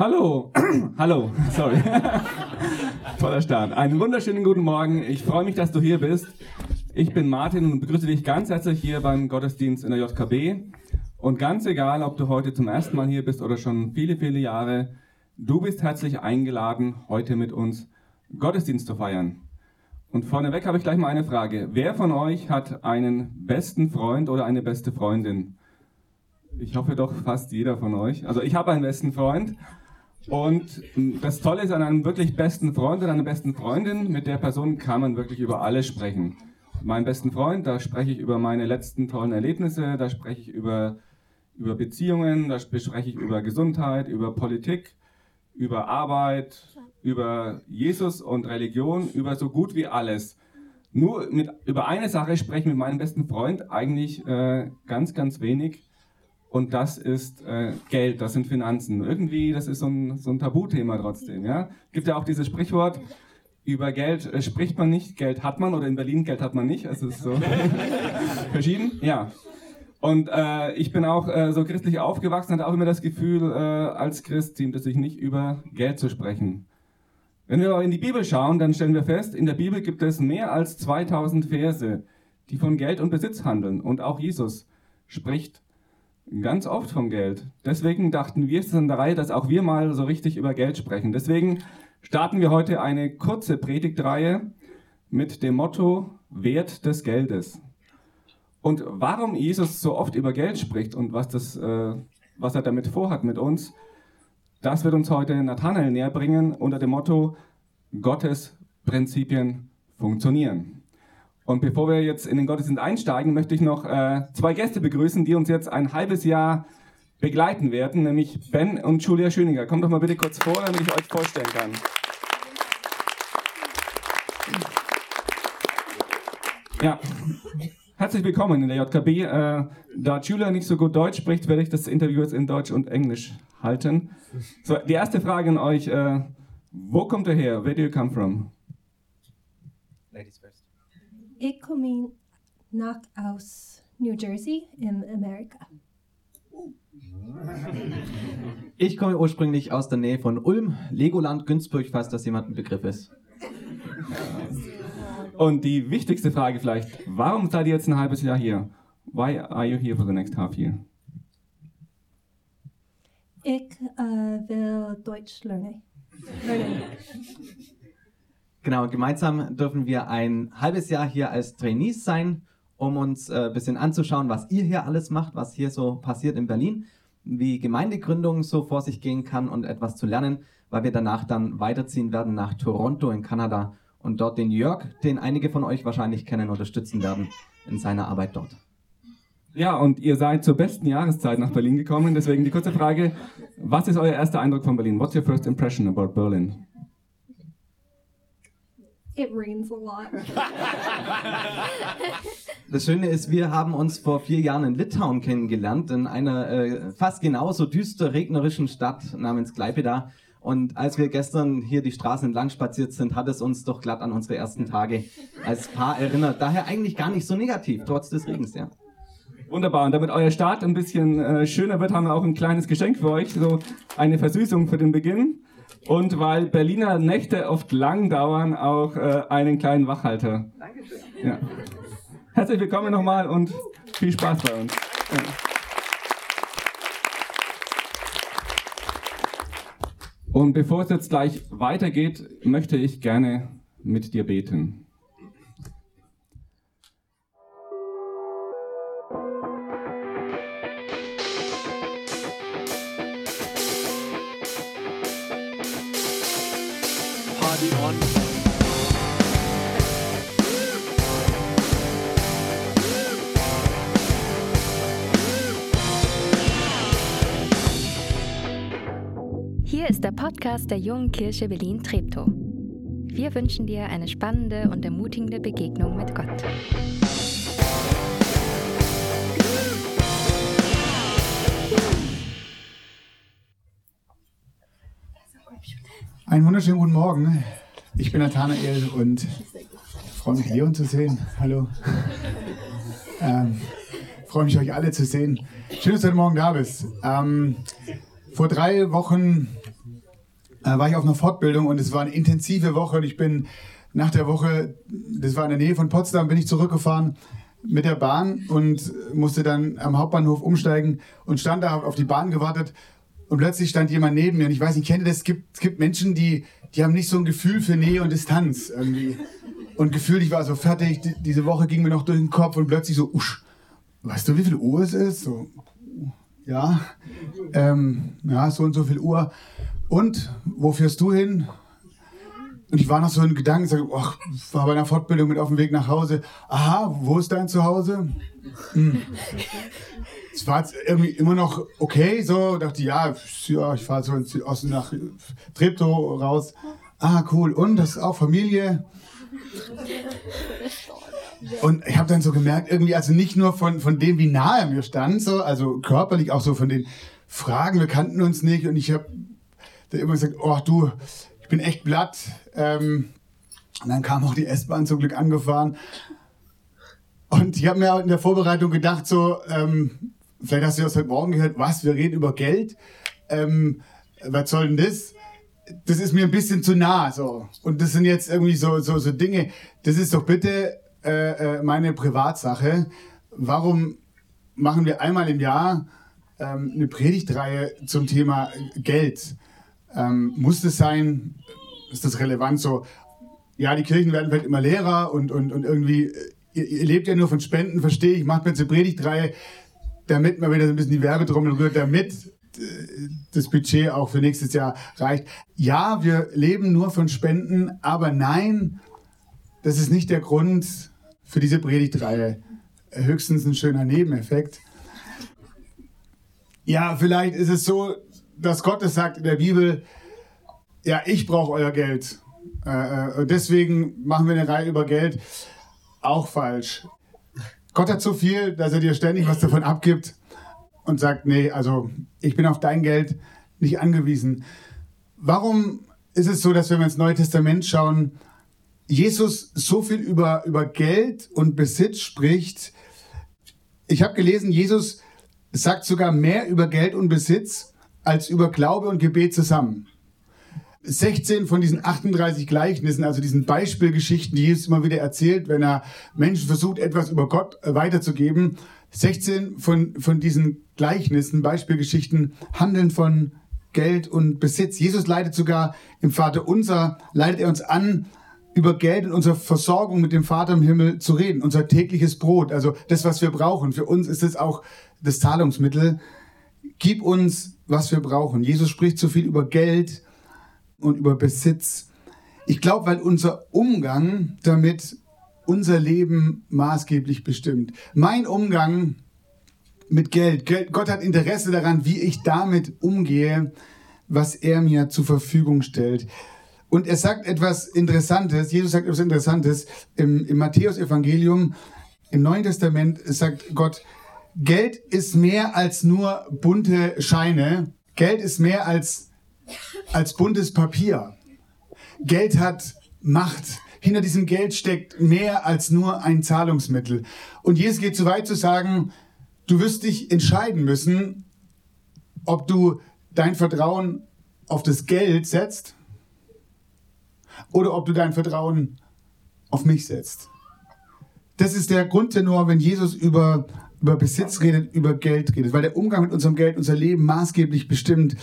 Hallo, hallo, sorry. Toller Start. Einen wunderschönen guten Morgen. Ich freue mich, dass du hier bist. Ich bin Martin und begrüße dich ganz herzlich hier beim Gottesdienst in der JKB. Und ganz egal, ob du heute zum ersten Mal hier bist oder schon viele, viele Jahre, du bist herzlich eingeladen, heute mit uns Gottesdienst zu feiern. Und vorneweg habe ich gleich mal eine Frage. Wer von euch hat einen besten Freund oder eine beste Freundin? Ich hoffe doch fast jeder von euch. Also ich habe einen besten Freund und das Tolle ist an einem wirklich besten Freund oder einer besten Freundin, mit der Person kann man wirklich über alles sprechen. Mein besten Freund, da spreche ich über meine letzten tollen Erlebnisse, da spreche ich über, über Beziehungen, da spreche ich über Gesundheit, über Politik, über Arbeit, über Jesus und Religion, über so gut wie alles. Nur mit, über eine Sache spreche ich mit meinem besten Freund eigentlich äh, ganz, ganz wenig und das ist äh, Geld, das sind Finanzen. Irgendwie, das ist so ein, so ein Tabuthema trotzdem. Ja? Gibt ja auch dieses Sprichwort, über Geld äh, spricht man nicht, Geld hat man oder in Berlin Geld hat man nicht. Es ist so verschieden. Ja. Und äh, ich bin auch äh, so christlich aufgewachsen, hatte auch immer das Gefühl, äh, als Christ ziemt es sich nicht über Geld zu sprechen. Wenn wir aber in die Bibel schauen, dann stellen wir fest, in der Bibel gibt es mehr als 2000 Verse, die von Geld und Besitz handeln. Und auch Jesus spricht Ganz oft vom Geld. Deswegen dachten wir, es ist an der Reihe, dass auch wir mal so richtig über Geld sprechen. Deswegen starten wir heute eine kurze Predigtreihe mit dem Motto Wert des Geldes. Und warum Jesus so oft über Geld spricht und was, das, äh, was er damit vorhat mit uns, das wird uns heute Nathanael näher bringen unter dem Motto Gottes Prinzipien funktionieren. Und bevor wir jetzt in den Gottesdienst einsteigen, möchte ich noch äh, zwei Gäste begrüßen, die uns jetzt ein halbes Jahr begleiten werden, nämlich Ben und Julia Schöninger. Kommt doch mal bitte kurz vor, damit ich euch vorstellen kann. Ja, herzlich willkommen in der JKB. Äh, da Julia nicht so gut Deutsch spricht, werde ich das Interview jetzt in Deutsch und Englisch halten. So, die erste Frage an euch: äh, Wo kommt ihr her? Where do you come from? Ladies first. Ich komme nach aus New Jersey in Amerika. Ich komme ursprünglich aus der Nähe von Ulm, Legoland, Günzburg, falls das jemand ein Begriff ist. Und die wichtigste Frage vielleicht, warum seid ihr jetzt ein halbes Jahr hier? Why are you here for the next half year? Ich äh, will Deutsch lernen. lernen. Genau, gemeinsam dürfen wir ein halbes Jahr hier als Trainees sein, um uns ein äh, bisschen anzuschauen, was ihr hier alles macht, was hier so passiert in Berlin, wie Gemeindegründung so vor sich gehen kann und etwas zu lernen, weil wir danach dann weiterziehen werden nach Toronto in Kanada und dort den Jörg, den einige von euch wahrscheinlich kennen, unterstützen werden in seiner Arbeit dort. Ja, und ihr seid zur besten Jahreszeit nach Berlin gekommen. Deswegen die kurze Frage, was ist euer erster Eindruck von Berlin? What's your first impression about Berlin? It rains a lot. Das Schöne ist, wir haben uns vor vier Jahren in Litauen kennengelernt, in einer äh, fast genauso düster regnerischen Stadt namens Klaipeda. Und als wir gestern hier die Straßen entlang spaziert sind, hat es uns doch glatt an unsere ersten Tage als Paar erinnert. Daher eigentlich gar nicht so negativ, trotz des Regens, ja. Wunderbar. Und damit euer Start ein bisschen äh, schöner wird, haben wir auch ein kleines Geschenk für euch, so eine Versüßung für den Beginn. Und weil Berliner Nächte oft lang dauern, auch äh, einen kleinen Wachhalter. Dankeschön. Ja. Herzlich willkommen nochmal und viel Spaß bei uns. Ja. Und bevor es jetzt gleich weitergeht, möchte ich gerne mit dir beten. Podcast der Jungen Kirche Berlin-Treptow. Wir wünschen dir eine spannende und ermutigende Begegnung mit Gott. Einen wunderschönen guten Morgen. Ich bin Nathanael und freue mich, Leon zu sehen. Hallo. Ähm, freue mich, euch alle zu sehen. Schön, dass du heute Morgen da bist. Ähm, vor drei Wochen äh, war ich auf einer Fortbildung und es war eine intensive Woche und ich bin nach der Woche, das war in der Nähe von Potsdam, bin ich zurückgefahren mit der Bahn und musste dann am Hauptbahnhof umsteigen und stand da auf die Bahn gewartet und plötzlich stand jemand neben mir und ich weiß nicht, kennt ihr das? Es gibt, es gibt Menschen, die, die haben nicht so ein Gefühl für Nähe und Distanz irgendwie. Und gefühlt, ich war so fertig, die, diese Woche ging mir noch durch den Kopf und plötzlich so, usch, weißt du, wie viel Uhr es ist? So, ja, ähm, ja, so und so viel Uhr. Und, wo fährst du hin? Und ich war noch so in Gedanken, sag, ach, war bei einer Fortbildung mit auf dem Weg nach Hause. Aha, wo ist dein Zuhause? Hm. Es war irgendwie immer noch okay, so dachte ja, ja, ich fahre so in Südosten nach Treptow raus. Ah, cool. Und das ist auch Familie. Und ich habe dann so gemerkt, irgendwie, also nicht nur von, von dem, wie nah er mir stand, so, also körperlich auch so von den Fragen, wir kannten uns nicht. Und ich habe dann immer gesagt, oh du, ich bin echt blatt. Ähm, und dann kam auch die S-Bahn zum Glück angefahren. Und ich habe mir in der Vorbereitung gedacht, so, ähm, vielleicht hast du das heute Morgen gehört, was, wir reden über Geld. Ähm, was soll denn das? Das ist mir ein bisschen zu nah, so. Und das sind jetzt irgendwie so, so, so Dinge. Das ist doch bitte äh, äh, meine Privatsache. Warum machen wir einmal im Jahr ähm, eine Predigtreihe zum Thema Geld? Ähm, muss das sein? Ist das relevant so? Ja, die Kirchen werden vielleicht immer leerer und, und, und irgendwie, äh, ihr, ihr lebt ja nur von Spenden, verstehe ich, macht mir jetzt eine Predigtreihe, damit man wieder so ein bisschen die Werbetrommel rührt, damit äh, das Budget auch für nächstes Jahr reicht. Ja, wir leben nur von Spenden, aber nein, das ist nicht der Grund, für diese Predigtreihe. Höchstens ein schöner Nebeneffekt. Ja, vielleicht ist es so, dass Gott es sagt in der Bibel, ja, ich brauche euer Geld. Äh, äh deswegen machen wir eine Reihe über Geld. Auch falsch. Gott hat so viel, dass er dir ständig was davon abgibt und sagt, nee, also ich bin auf dein Geld nicht angewiesen. Warum ist es so, dass wenn wir ins Neue Testament schauen, Jesus so viel über, über Geld und Besitz spricht. Ich habe gelesen, Jesus sagt sogar mehr über Geld und Besitz als über Glaube und Gebet zusammen. 16 von diesen 38 Gleichnissen, also diesen Beispielgeschichten, die Jesus immer wieder erzählt, wenn er Menschen versucht, etwas über Gott weiterzugeben. 16 von, von diesen Gleichnissen, Beispielgeschichten, handeln von Geld und Besitz. Jesus leitet sogar im Vater unser, leitet er uns an, über Geld und unsere Versorgung mit dem Vater im Himmel zu reden, unser tägliches Brot, also das, was wir brauchen. Für uns ist es auch das Zahlungsmittel. Gib uns, was wir brauchen. Jesus spricht so viel über Geld und über Besitz. Ich glaube, weil unser Umgang damit unser Leben maßgeblich bestimmt. Mein Umgang mit Geld, Gott hat Interesse daran, wie ich damit umgehe, was er mir zur Verfügung stellt. Und er sagt etwas Interessantes, Jesus sagt etwas Interessantes im, im Matthäus-Evangelium, im Neuen Testament sagt Gott, Geld ist mehr als nur bunte Scheine. Geld ist mehr als, als buntes Papier. Geld hat Macht. Hinter diesem Geld steckt mehr als nur ein Zahlungsmittel. Und Jesus geht so weit zu sagen, du wirst dich entscheiden müssen, ob du dein Vertrauen auf das Geld setzt oder ob du dein Vertrauen auf mich setzt. Das ist der Grundtenor, wenn Jesus über, über Besitz redet, über Geld redet, weil der Umgang mit unserem Geld unser Leben maßgeblich bestimmt.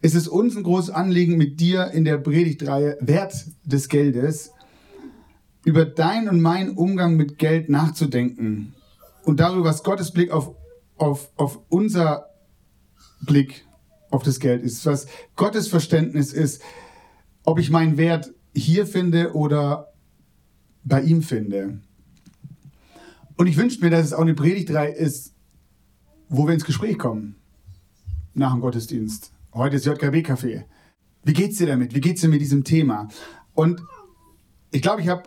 Es ist uns ein großes Anliegen, mit dir in der Predigtreihe Wert des Geldes über deinen und meinen Umgang mit Geld nachzudenken und darüber, was Gottes Blick auf, auf, auf unser Blick auf das Geld ist, was Gottes Verständnis ist, ob ich meinen Wert hier finde oder bei ihm finde. Und ich wünsche mir, dass es auch eine Predigtreihe ist, wo wir ins Gespräch kommen nach dem Gottesdienst. Heute ist JKB-Café. Wie geht's dir damit? Wie geht's dir mit diesem Thema? Und ich glaube, ich habe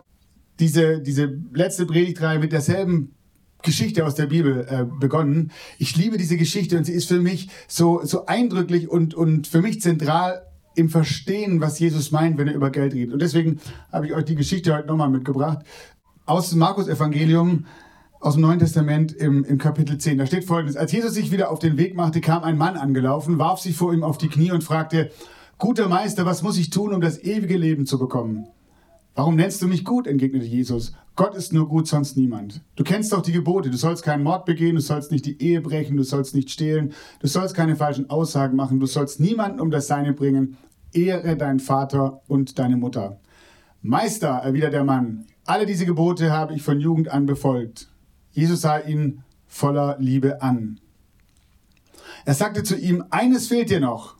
diese, diese letzte Predigtreihe mit derselben Geschichte aus der Bibel äh, begonnen. Ich liebe diese Geschichte und sie ist für mich so, so eindrücklich und, und für mich zentral im Verstehen, was Jesus meint, wenn er über Geld redet. Und deswegen habe ich euch die Geschichte heute nochmal mitgebracht. Aus dem Markus-Evangelium, aus dem Neuen Testament im, im Kapitel 10. Da steht folgendes. Als Jesus sich wieder auf den Weg machte, kam ein Mann angelaufen, warf sich vor ihm auf die Knie und fragte, Guter Meister, was muss ich tun, um das ewige Leben zu bekommen? Warum nennst du mich gut? entgegnete Jesus. Gott ist nur gut, sonst niemand. Du kennst doch die Gebote. Du sollst keinen Mord begehen, du sollst nicht die Ehe brechen, du sollst nicht stehlen, du sollst keine falschen Aussagen machen, du sollst niemanden um das Seine bringen. Ehre deinen Vater und deine Mutter. Meister, erwidert der Mann, alle diese Gebote habe ich von Jugend an befolgt. Jesus sah ihn voller Liebe an. Er sagte zu ihm, eines fehlt dir noch.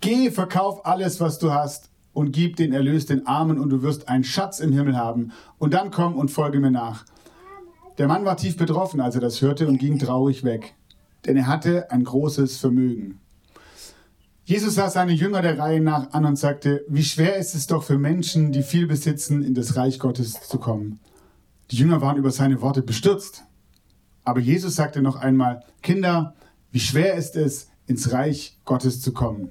Geh, verkauf alles, was du hast und gib den Erlös den Armen und du wirst einen Schatz im Himmel haben. Und dann komm und folge mir nach. Der Mann war tief betroffen, als er das hörte und ging traurig weg, denn er hatte ein großes Vermögen. Jesus sah seine Jünger der Reihe nach an und sagte, wie schwer ist es doch für Menschen, die viel besitzen, in das Reich Gottes zu kommen. Die Jünger waren über seine Worte bestürzt. Aber Jesus sagte noch einmal, Kinder, wie schwer ist es, ins Reich Gottes zu kommen.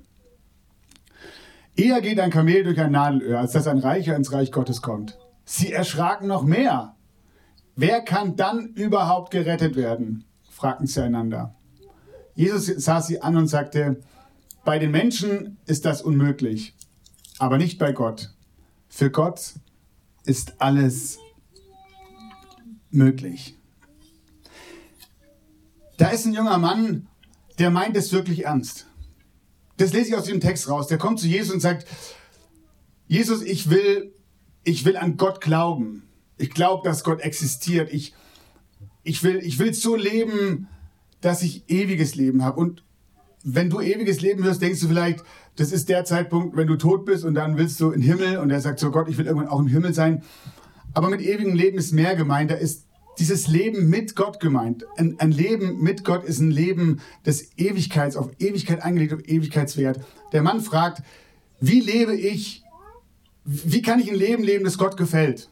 Eher geht ein Kamel durch ein Nadelöhr, als dass ein Reicher ins Reich Gottes kommt. Sie erschraken noch mehr. Wer kann dann überhaupt gerettet werden? fragten sie einander. Jesus sah sie an und sagte, bei den Menschen ist das unmöglich, aber nicht bei Gott. Für Gott ist alles möglich. Da ist ein junger Mann, der meint es wirklich ernst. Das lese ich aus dem Text raus. Der kommt zu Jesus und sagt, Jesus, ich will, ich will an Gott glauben. Ich glaube, dass Gott existiert. Ich, ich, will, ich will so leben, dass ich ewiges Leben habe. Und wenn du ewiges Leben hörst, denkst du vielleicht, das ist der Zeitpunkt, wenn du tot bist und dann willst du in den Himmel und er sagt so, Gott, ich will irgendwann auch im Himmel sein. Aber mit ewigem Leben ist mehr gemeint. Da ist dieses Leben mit Gott gemeint. Ein, ein, Leben mit Gott ist ein Leben des Ewigkeits, auf Ewigkeit angelegt, auf Ewigkeitswert. Der Mann fragt, wie lebe ich, wie kann ich ein Leben leben, das Gott gefällt?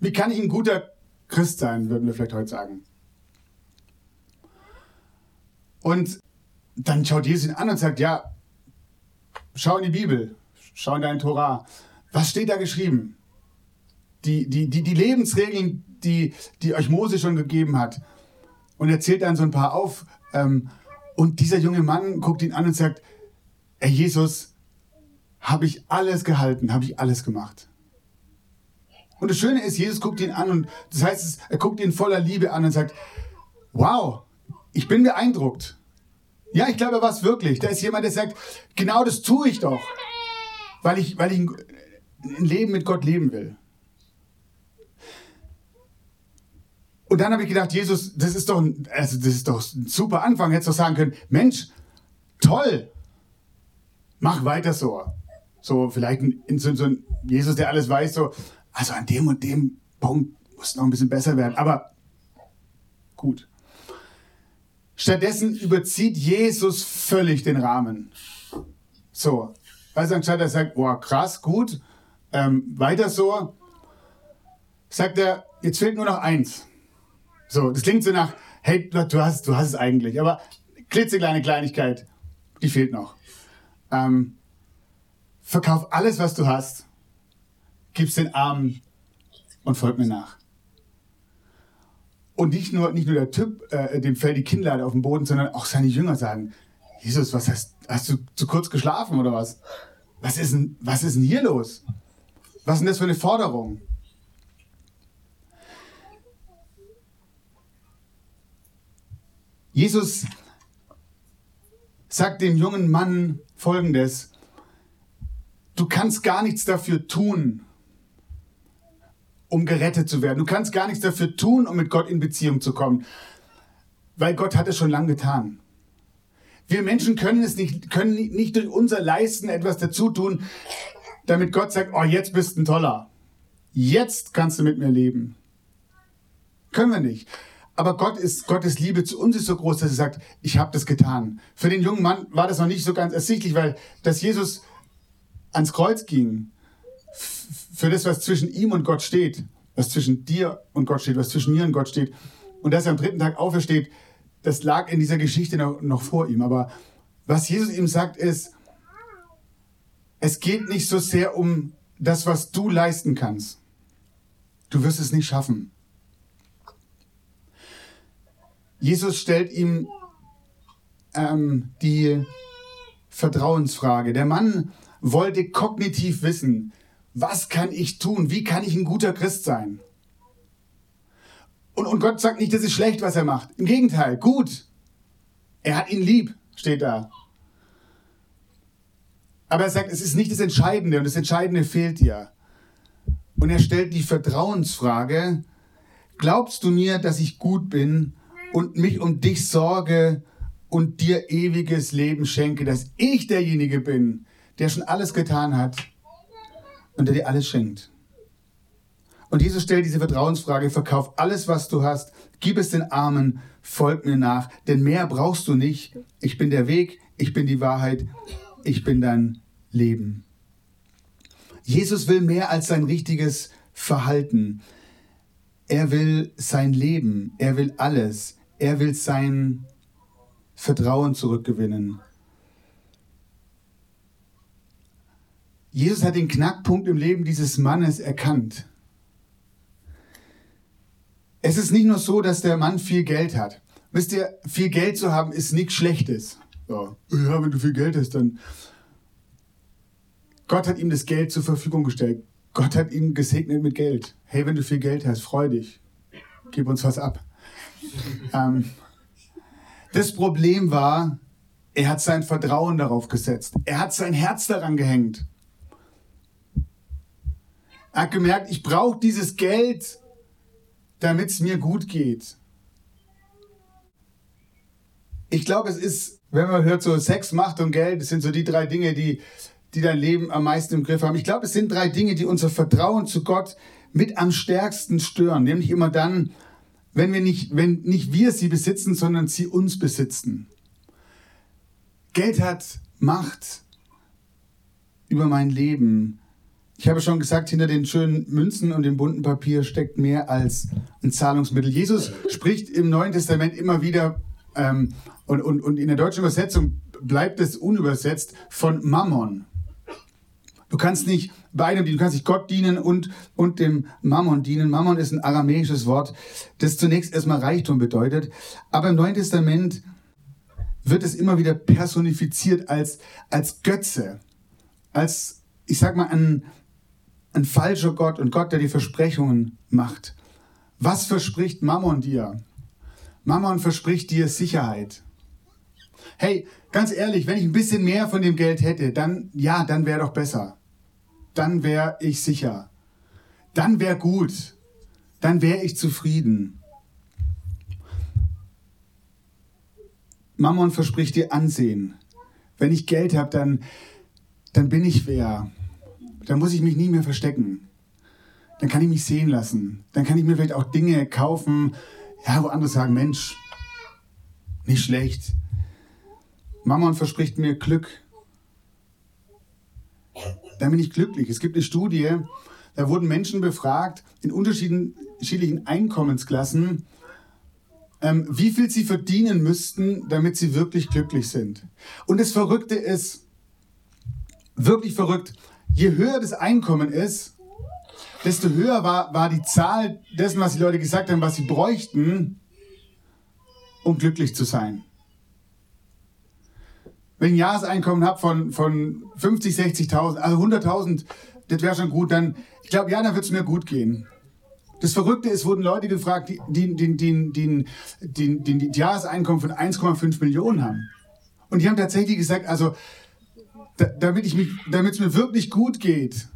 Wie kann ich ein guter Christ sein, würden wir vielleicht heute sagen. Und dann schaut Jesus ihn an und sagt, ja, schau in die Bibel, schau in deinen Torah. Was steht da geschrieben? Die, die, die, die Lebensregeln, die, die euch Mose schon gegeben hat. Und er zählt dann so ein paar auf. Ähm, und dieser junge Mann guckt ihn an und sagt, Herr Jesus, habe ich alles gehalten, habe ich alles gemacht. Und das Schöne ist, Jesus guckt ihn an und das heißt, er guckt ihn voller Liebe an und sagt, wow, ich bin beeindruckt. Ja, ich glaube, er war es wirklich. Da ist jemand, der sagt, genau das tue ich doch, weil ich, weil ich ein Leben mit Gott leben will. Und dann habe ich gedacht, Jesus, das ist doch ein, also das ist doch ein super Anfang. Hättest du sagen können, Mensch, toll, mach weiter so. So vielleicht in so, so ein Jesus, der alles weiß, so, also an dem und dem Punkt muss noch ein bisschen besser werden. Aber gut. Stattdessen überzieht Jesus völlig den Rahmen. So, also anstatt er sagt, boah, krass, gut, ähm, weiter so, sagt er, jetzt fehlt nur noch eins. So, das klingt so nach, hey, du hast, du hast es eigentlich, aber klitzekleine Kleinigkeit, die fehlt noch. Ähm, verkauf alles, was du hast, gib's den Armen und folg mir nach. Und nicht nur, nicht nur der Typ, äh, dem fällt die Kinnlade auf den Boden, sondern auch seine Jünger sagen, Jesus, was hast, hast du zu kurz geschlafen oder was? Was ist denn, was ist denn hier los? Was ist denn das für eine Forderung? Jesus sagt dem jungen Mann Folgendes. Du kannst gar nichts dafür tun, um gerettet zu werden. Du kannst gar nichts dafür tun, um mit Gott in Beziehung zu kommen, weil Gott hat es schon lange getan. Wir Menschen können es nicht, können nicht durch unser Leisten etwas dazu tun, damit Gott sagt, oh, jetzt bist du ein Toller. Jetzt kannst du mit mir leben. Können wir nicht. Aber Gott ist, Gottes Liebe zu uns ist so groß, dass er sagt, ich habe das getan. Für den jungen Mann war das noch nicht so ganz ersichtlich, weil dass Jesus ans Kreuz ging, für das, was zwischen ihm und Gott steht, was zwischen dir und Gott steht, was zwischen mir und Gott steht, und dass er am dritten Tag aufersteht, das lag in dieser Geschichte noch, noch vor ihm. Aber was Jesus ihm sagt, ist, es geht nicht so sehr um das, was du leisten kannst. Du wirst es nicht schaffen. Jesus stellt ihm ähm, die Vertrauensfrage. Der Mann wollte kognitiv wissen, was kann ich tun? Wie kann ich ein guter Christ sein? Und, und Gott sagt nicht, das ist schlecht, was er macht. Im Gegenteil, gut. Er hat ihn lieb, steht da. Aber er sagt, es ist nicht das Entscheidende und das Entscheidende fehlt dir. Und er stellt die Vertrauensfrage, glaubst du mir, dass ich gut bin und mich um dich sorge und dir ewiges Leben schenke, dass ich derjenige bin, der schon alles getan hat und der dir alles schenkt? Und Jesus stellt diese Vertrauensfrage, verkauf alles, was du hast, gib es den Armen, folg mir nach, denn mehr brauchst du nicht. Ich bin der Weg, ich bin die Wahrheit, ich bin dein Leben. Jesus will mehr als sein richtiges Verhalten. Er will sein Leben, er will alles, er will sein Vertrauen zurückgewinnen. Jesus hat den Knackpunkt im Leben dieses Mannes erkannt. Es ist nicht nur so, dass der Mann viel Geld hat. Wisst ihr, viel Geld zu haben ist nichts Schlechtes. Ja, ja wenn du viel Geld hast, dann. Gott hat ihm das Geld zur Verfügung gestellt. Gott hat ihn gesegnet mit Geld. Hey, wenn du viel Geld hast, freu dich. Gib uns was ab. Ähm, das Problem war, er hat sein Vertrauen darauf gesetzt. Er hat sein Herz daran gehängt. Er hat gemerkt, ich brauche dieses Geld, damit es mir gut geht. Ich glaube, es ist, wenn man hört, so Sex, Macht und Geld, das sind so die drei Dinge, die, die dein Leben am meisten im Griff haben. Ich glaube, es sind drei Dinge, die unser Vertrauen zu Gott mit am stärksten stören. Nämlich immer dann, wenn wir nicht, wenn nicht wir sie besitzen, sondern sie uns besitzen. Geld hat Macht über mein Leben. Ich habe schon gesagt, hinter den schönen Münzen und dem bunten Papier steckt mehr als ein Zahlungsmittel. Jesus spricht im Neuen Testament immer wieder ähm, und, und, und in der deutschen Übersetzung bleibt es unübersetzt von Mammon. Du kannst nicht beidem dienen, du kannst nicht Gott dienen und, und dem Mammon dienen. Mammon ist ein aramäisches Wort, das zunächst erstmal Reichtum bedeutet. Aber im Neuen Testament wird es immer wieder personifiziert als, als Götze, als, ich sag mal, ein, ein falscher Gott und Gott, der die Versprechungen macht. Was verspricht Mammon dir? Mammon verspricht dir Sicherheit. Hey, ganz ehrlich, wenn ich ein bisschen mehr von dem Geld hätte, dann ja, dann wäre doch besser. Dann wäre ich sicher. Dann wäre gut. Dann wäre ich zufrieden. Mammon verspricht dir Ansehen. Wenn ich Geld habe, dann, dann bin ich wer dann muss ich mich nie mehr verstecken. Dann kann ich mich sehen lassen. Dann kann ich mir vielleicht auch Dinge kaufen, ja, wo andere sagen, Mensch, nicht schlecht. Mammon verspricht mir Glück. Dann bin ich glücklich. Es gibt eine Studie, da wurden Menschen befragt in unterschiedlichen Einkommensklassen, ähm, wie viel sie verdienen müssten, damit sie wirklich glücklich sind. Und das Verrückte ist, wirklich verrückt, je höher das Einkommen ist, desto höher war, war die Zahl dessen, was die Leute gesagt haben, was sie bräuchten, um glücklich zu sein. Wenn ich ein Jahreseinkommen habe von, von 50, 60.000, also 100.000, das wäre schon gut, dann, ich glaube, ja, dann wird es mir gut gehen. Das Verrückte ist, wurden Leute gefragt, die, die, die, die, die, die, die, die Jahreseinkommen von 1,5 Millionen haben. Und die haben tatsächlich gesagt, also mich, damit es mir wirklich gut geht.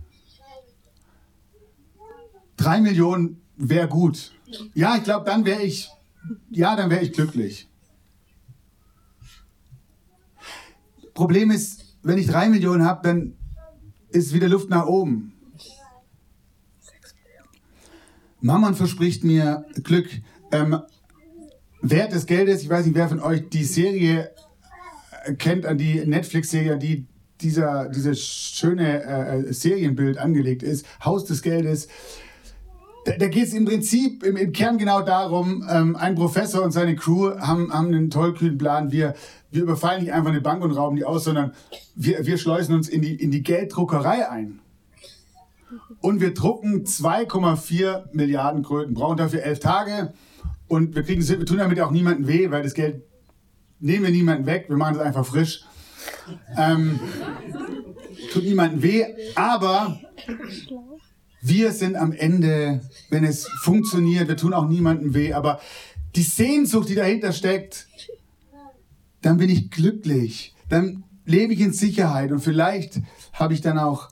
Drei Millionen wäre gut. Ja, ich glaube, dann wäre ich, ja, dann wäre ich glücklich. Problem ist, wenn ich drei Millionen habe, dann ist wieder Luft nach oben. Mammon verspricht mir Glück. Ähm, Wert des Geldes, ich weiß nicht, wer von euch die Serie kennt, an die Netflix-Serie, die dieser, dieses schöne äh, Serienbild angelegt ist, Haus des Geldes. Da, da geht es im Prinzip im, im, Kern genau darum, ähm, ein Professor und seine Crew haben, haben einen tollkühnen Plan. Wir, wir überfallen nicht einfach eine Bank und rauben die aus, sondern wir, wir schleusen uns in die, in die Gelddruckerei ein. Und wir drucken 2,4 Milliarden Kröten, brauchen dafür elf Tage. Und wir, kriegen, wir tun damit auch niemandem weh, weil das Geld nehmen wir niemanden weg, wir machen es einfach frisch. Ähm, tut niemandem weh, aber wir sind am Ende, wenn es funktioniert, wir tun auch niemandem weh, aber die Sehnsucht, die dahinter steckt, dann bin ich glücklich, dann lebe ich in Sicherheit und vielleicht habe ich dann auch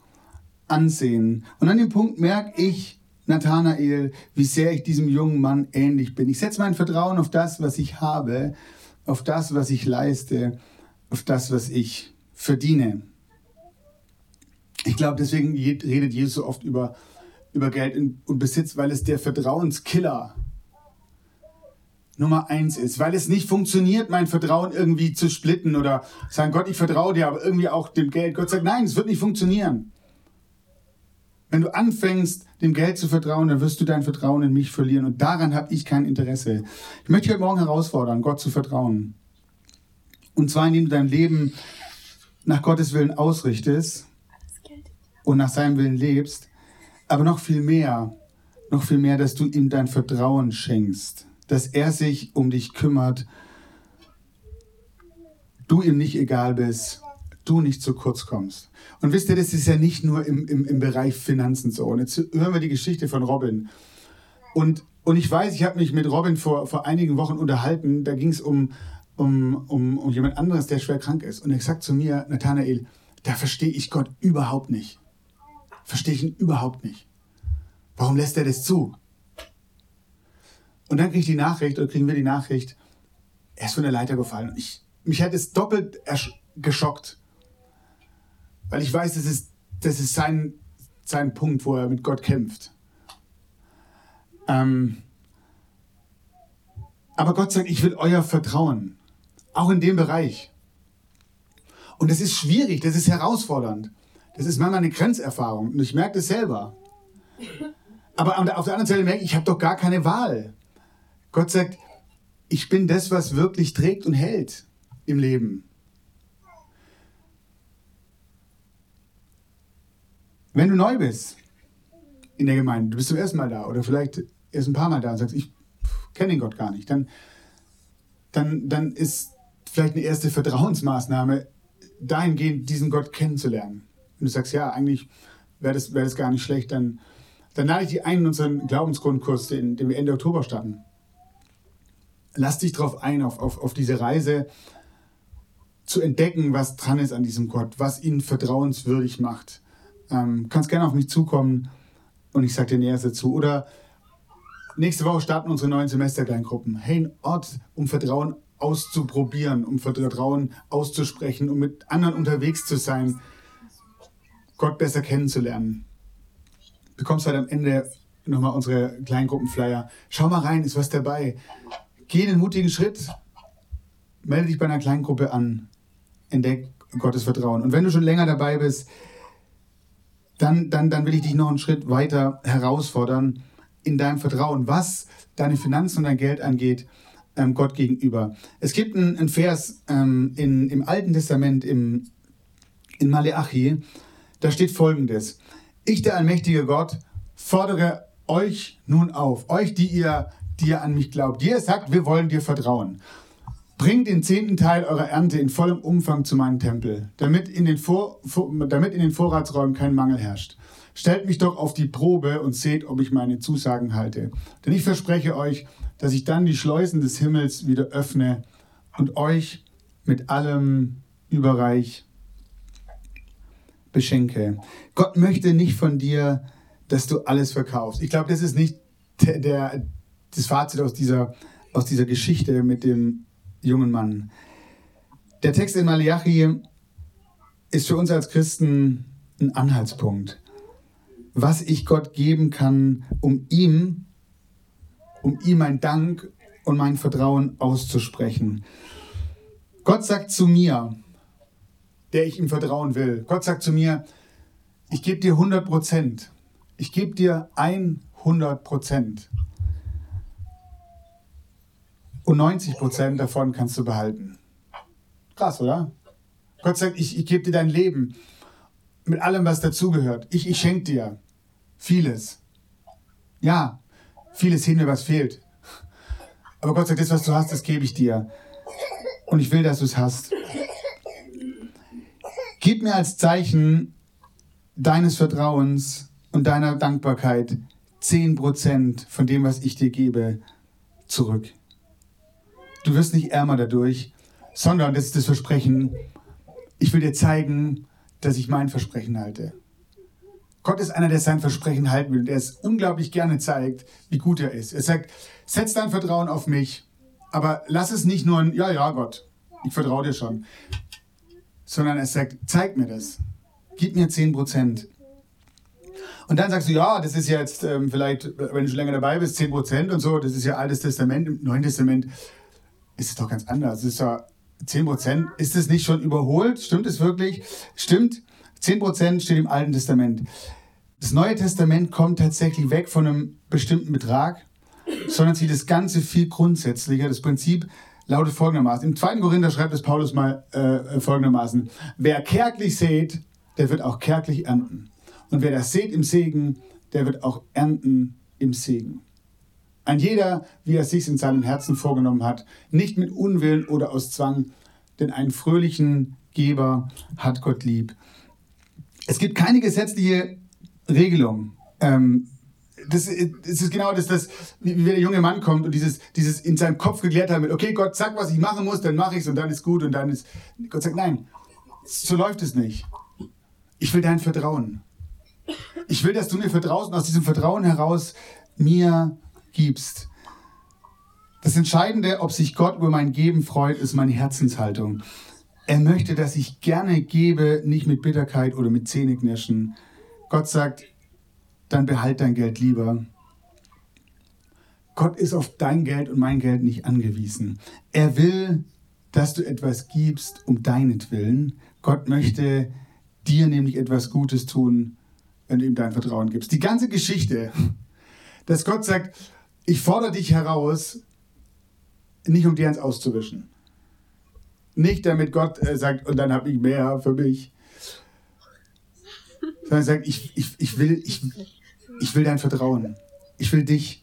Ansehen. Und an dem Punkt merke ich, Nathanael, wie sehr ich diesem jungen Mann ähnlich bin. Ich setze mein Vertrauen auf das, was ich habe, auf das, was ich leiste, auf das, was ich verdiene. Ich glaube, deswegen redet Jesus so oft über, über Geld und Besitz, weil es der Vertrauenskiller Nummer eins ist, weil es nicht funktioniert, mein Vertrauen irgendwie zu splitten oder sagen, Gott, ich vertraue dir, aber irgendwie auch dem Geld. Gott sagt, nein, es wird nicht funktionieren. Wenn du anfängst, dem Geld zu vertrauen, dann wirst du dein Vertrauen in mich verlieren. Und daran habe ich kein Interesse. Ich möchte heute Morgen herausfordern, Gott zu vertrauen. Und zwar, indem du dein Leben nach Gottes Willen ausrichtest und nach seinem Willen lebst. Aber noch viel mehr, noch viel mehr, dass du ihm dein Vertrauen schenkst. Dass er sich um dich kümmert. Du ihm nicht egal bist du nicht zu kurz kommst. Und wisst ihr, das ist ja nicht nur im, im, im Bereich Finanzen so. Und jetzt hören wir die Geschichte von Robin. Und, und ich weiß, ich habe mich mit Robin vor, vor einigen Wochen unterhalten. Da ging es um, um, um, um jemand anderes, der schwer krank ist. Und er sagt zu mir, Nathanael, da verstehe ich Gott überhaupt nicht. Verstehe ich ihn überhaupt nicht. Warum lässt er das zu? Und dann kriege ich die Nachricht, oder kriegen wir die Nachricht, er ist von der Leiter gefallen. Ich, mich hat es doppelt geschockt. Weil ich weiß, das ist, das ist sein, sein Punkt, wo er mit Gott kämpft. Ähm, aber Gott sagt, ich will euer Vertrauen. Auch in dem Bereich. Und das ist schwierig, das ist herausfordernd. Das ist manchmal eine Grenzerfahrung. Und ich merke das selber. Aber auf der anderen Seite merke ich, ich habe doch gar keine Wahl. Gott sagt, ich bin das, was wirklich trägt und hält im Leben. Wenn du neu bist in der Gemeinde, du bist zum ersten Mal da oder vielleicht erst ein paar Mal da und sagst, ich kenne den Gott gar nicht, dann, dann, dann ist vielleicht eine erste Vertrauensmaßnahme dahingehend, diesen Gott kennenzulernen. Wenn du sagst, ja, eigentlich wäre das, wär das gar nicht schlecht, dann, dann lade ich dich ein in unseren Glaubensgrundkurs, den, den wir Ende Oktober starten. Lass dich darauf ein, auf, auf, auf diese Reise zu entdecken, was dran ist an diesem Gott, was ihn vertrauenswürdig macht ähm, kannst gerne auf mich zukommen und ich sage dir Näheres dazu. Oder nächste Woche starten unsere neuen Semesterkleingruppen. Hey, ein Ort, um Vertrauen auszuprobieren, um Vertrauen auszusprechen, um mit anderen unterwegs zu sein, Gott besser kennenzulernen. Du bekommst halt am Ende nochmal unsere Kleingruppenflyer. Schau mal rein, ist was dabei. Geh den mutigen Schritt, melde dich bei einer Kleingruppe an, entdeck Gottes Vertrauen. Und wenn du schon länger dabei bist, dann, dann, dann will ich dich noch einen Schritt weiter herausfordern in deinem Vertrauen, was deine Finanzen und dein Geld angeht, ähm, Gott gegenüber. Es gibt einen, Vers ähm, in, im Alten Testament, im, in Maleachi, da steht folgendes. Ich, der allmächtige Gott, fordere euch nun auf, euch, die ihr, die ihr an mich glaubt, ihr sagt, wir wollen dir vertrauen. Bringt den zehnten Teil eurer Ernte in vollem Umfang zu meinem Tempel, damit in den, Vor, damit in den Vorratsräumen kein Mangel herrscht. Stellt mich doch auf die Probe und seht, ob ich meine Zusagen halte. Denn ich verspreche euch, dass ich dann die Schleusen des Himmels wieder öffne und euch mit allem überreich beschenke. Gott möchte nicht von dir, dass du alles verkaufst. Ich glaube, das ist nicht der, das Fazit aus dieser, aus dieser Geschichte mit dem jungen Mann. Der Text in Malachi ist für uns als Christen ein Anhaltspunkt, was ich Gott geben kann, um ihm, um ihm mein Dank und mein Vertrauen auszusprechen. Gott sagt zu mir, der ich ihm vertrauen will, Gott sagt zu mir, ich gebe dir 100 Prozent. Ich gebe dir 100 Prozent. Und 90 Prozent davon kannst du behalten. Krass, oder? Gott sagt, ich, ich gebe dir dein Leben mit allem, was dazugehört. Ich, ich schenke dir vieles. Ja, vieles hin mir, was fehlt. Aber Gott sagt, das, was du hast, das gebe ich dir. Und ich will, dass du es hast. Gib mir als Zeichen deines Vertrauens und deiner Dankbarkeit 10% von dem, was ich dir gebe, zurück. Du wirst nicht ärmer dadurch, sondern das ist das Versprechen, ich will dir zeigen, dass ich mein Versprechen halte. Gott ist einer, der sein Versprechen halten will, der es unglaublich gerne zeigt, wie gut er ist. Er sagt, setz dein Vertrauen auf mich, aber lass es nicht nur ein, ja, ja, Gott, ich vertraue dir schon, sondern er sagt, zeig mir das, gib mir 10 Prozent. Und dann sagst du, ja, das ist jetzt ähm, vielleicht, wenn du schon länger dabei bist, 10 Prozent und so, das ist ja Altes Testament, im Neuen Testament ist es doch ganz anders. Es ist ja 10 Prozent, ist es nicht schon überholt? Stimmt es wirklich? Stimmt, 10 Prozent steht im Alten Testament. Das Neue Testament kommt tatsächlich weg von einem bestimmten Betrag, sondern sieht das Ganze viel grundsätzlicher. Das Prinzip lautet folgendermaßen. Im 2. Korinther schreibt es Paulus mal äh, folgendermaßen. Wer kärglich sät, der wird auch kärglich ernten. Und wer das sät im Segen, der wird auch ernten im Segen. Ein jeder, wie er sich in seinem Herzen vorgenommen hat, nicht mit Unwillen oder aus Zwang, denn einen fröhlichen Geber hat Gott lieb. Es gibt keine gesetzliche Regelung. Ähm, das, das, ist genau das, das, wie, der junge Mann kommt und dieses, dieses in seinem Kopf geklärt hat mit, okay, Gott, sag, was ich machen muss, dann mache ich es und dann ist gut und dann ist. Gott sagt, nein, so läuft es nicht. Ich will dein Vertrauen. Ich will, dass du mir vertraust und aus diesem Vertrauen heraus mir gibst. Das Entscheidende, ob sich Gott über mein Geben freut, ist meine Herzenshaltung. Er möchte, dass ich gerne gebe, nicht mit Bitterkeit oder mit Zähneknirschen. Gott sagt, dann behalt dein Geld lieber. Gott ist auf dein Geld und mein Geld nicht angewiesen. Er will, dass du etwas gibst um deinetwillen. Gott möchte dir nämlich etwas Gutes tun, wenn du ihm dein Vertrauen gibst. Die ganze Geschichte, dass Gott sagt, ich fordere dich heraus, nicht um dir eins auszuwischen. Nicht damit Gott äh, sagt, und dann habe ich mehr für mich. Sondern er sagt, ich, ich, ich, will, ich, ich will dein Vertrauen. Ich will dich.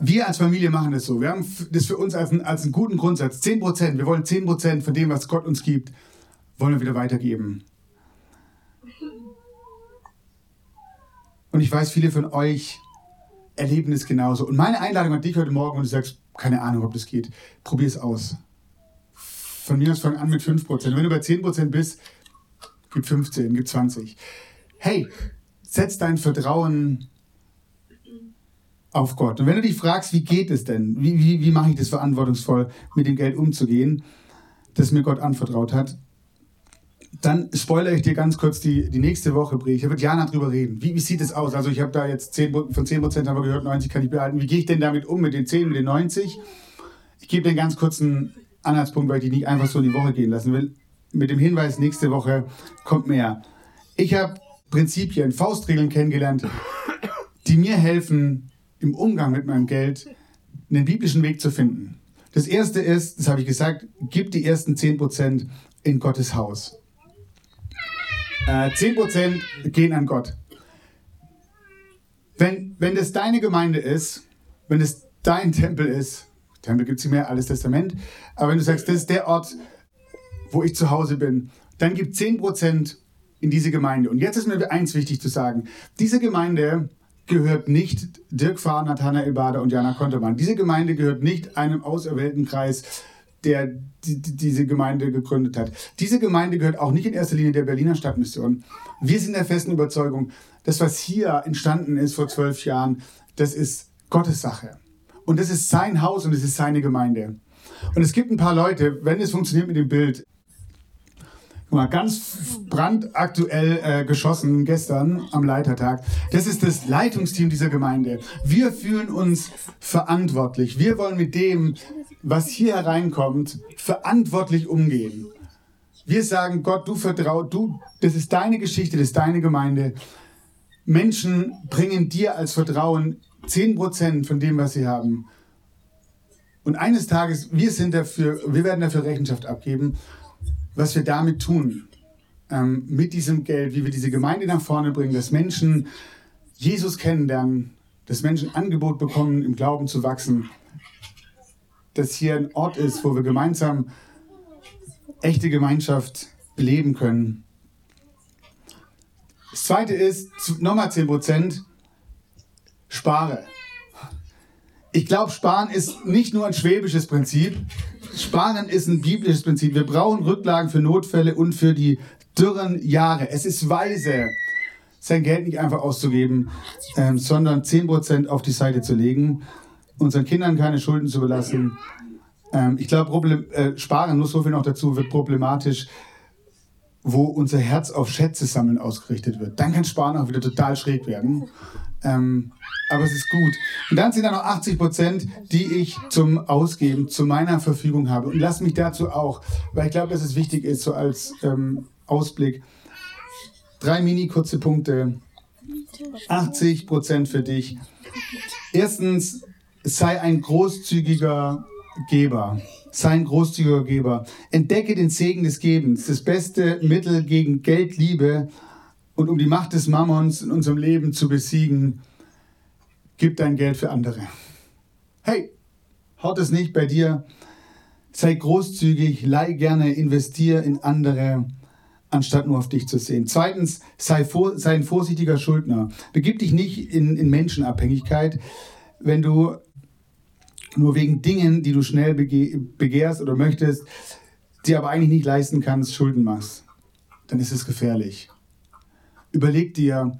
Wir als Familie machen das so. Wir haben das für uns als, einen, als einen guten Grundsatz. 10 Prozent. Wir wollen 10 Prozent von dem, was Gott uns gibt, wollen wir wieder weitergeben. Und ich weiß, viele von euch erleben es genauso. Und meine Einladung an dich heute Morgen, wenn du sagst, keine Ahnung, ob das geht, probier es aus. Von mir aus fang an mit 5%. Wenn du bei 10% bist, gib 15, gib 20. Hey, setz dein Vertrauen auf Gott. Und wenn du dich fragst, wie geht es denn? Wie, wie, wie mache ich das verantwortungsvoll, mit dem Geld umzugehen, das mir Gott anvertraut hat? Dann spoilere ich dir ganz kurz die, die nächste Woche, Brie. Da wird Jana drüber reden. Wie, wie sieht es aus? Also ich habe da jetzt 10, von 10 Prozent haben wir gehört, 90 kann ich behalten. Wie gehe ich denn damit um mit den 10, mit den 90? Ich gebe dir einen ganz kurzen Anhaltspunkt, weil ich dich nicht einfach so in die Woche gehen lassen will. Mit dem Hinweis, nächste Woche kommt mehr. Ich habe Prinzipien, Faustregeln kennengelernt, die mir helfen, im Umgang mit meinem Geld einen biblischen Weg zu finden. Das erste ist, das habe ich gesagt, gib die ersten 10% in Gottes Haus. Äh, 10% gehen an Gott. Wenn, wenn das deine Gemeinde ist, wenn es dein Tempel ist, Tempel gibt es nicht mehr, alles Testament, aber wenn du sagst, das ist der Ort, wo ich zu Hause bin, dann gib 10% in diese Gemeinde. Und jetzt ist mir eins wichtig zu sagen. Diese Gemeinde gehört nicht Dirk Fahr, Nathanael Bader und Jana Kontermann. Diese Gemeinde gehört nicht einem auserwählten Kreis der die, die, diese Gemeinde gegründet hat. Diese Gemeinde gehört auch nicht in erster Linie der Berliner Stadtmission. Wir sind der festen Überzeugung, das, was hier entstanden ist vor zwölf Jahren, das ist Gottes Sache. Und das ist sein Haus und es ist seine Gemeinde. Und es gibt ein paar Leute, wenn es funktioniert mit dem Bild, Guck mal, ganz brandaktuell äh, geschossen gestern am Leitertag. Das ist das Leitungsteam dieser Gemeinde. Wir fühlen uns verantwortlich. Wir wollen mit dem, was hier hereinkommt, verantwortlich umgehen. Wir sagen, Gott, du vertraut, du, das ist deine Geschichte, das ist deine Gemeinde. Menschen bringen dir als Vertrauen 10% von dem, was sie haben. Und eines Tages, wir sind dafür, wir werden dafür Rechenschaft abgeben, was wir damit tun. Ähm, mit diesem Geld, wie wir diese Gemeinde nach vorne bringen, dass Menschen Jesus kennenlernen, dass Menschen Angebot bekommen, im Glauben zu wachsen dass hier ein Ort ist, wo wir gemeinsam echte Gemeinschaft leben können. Das zweite ist, nochmal 10%, spare. Ich glaube, Sparen ist nicht nur ein schwäbisches Prinzip. Sparen ist ein biblisches Prinzip. Wir brauchen Rücklagen für Notfälle und für die dürren Jahre. Es ist weise, sein Geld nicht einfach auszugeben, ähm, sondern 10% auf die Seite zu legen, unseren Kindern keine Schulden zu belassen. Ähm, ich glaube, äh, Sparen, nur so viel noch dazu, wird problematisch, wo unser Herz auf Schätze sammeln ausgerichtet wird. Dann kann Sparen auch wieder total schräg werden. Ähm, aber es ist gut. Und dann sind da noch 80 Prozent, die ich zum Ausgeben zu meiner Verfügung habe. Und lass mich dazu auch, weil ich glaube, dass es wichtig ist, so als ähm, Ausblick. Drei mini kurze Punkte. 80 Prozent für dich. Erstens, sei ein großzügiger Geber. Sei ein großzügiger Geber. Entdecke den Segen des Gebens. Das beste Mittel gegen Geldliebe und um die Macht des Mammons in unserem Leben zu besiegen, gib dein Geld für andere. Hey, haut es nicht bei dir. Sei großzügig, leih gerne, investier in andere, anstatt nur auf dich zu sehen. Zweitens, sei, vor, sei ein vorsichtiger Schuldner. Begib dich nicht in, in Menschenabhängigkeit, wenn du nur wegen Dingen, die du schnell begehrst oder möchtest, die aber eigentlich nicht leisten kannst, Schulden machst. Dann ist es gefährlich. Überleg dir,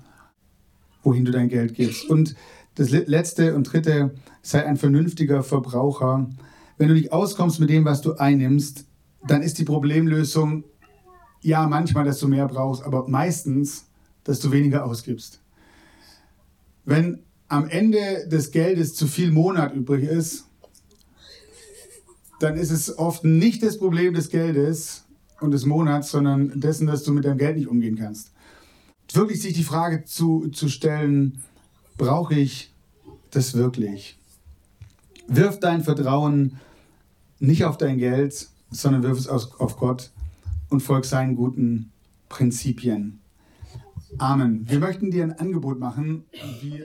wohin du dein Geld gibst. Und das letzte und dritte, sei ein vernünftiger Verbraucher. Wenn du nicht auskommst mit dem, was du einnimmst, dann ist die Problemlösung, ja, manchmal, dass du mehr brauchst, aber meistens, dass du weniger ausgibst. Wenn am Ende des Geldes zu viel Monat übrig ist, dann ist es oft nicht das Problem des Geldes und des Monats, sondern dessen, dass du mit deinem Geld nicht umgehen kannst wirklich sich die Frage zu, zu stellen, brauche ich das wirklich? Wirf dein Vertrauen nicht auf dein Geld, sondern wirf es auf Gott und folg seinen guten Prinzipien. Amen. Wir möchten dir ein Angebot machen, wie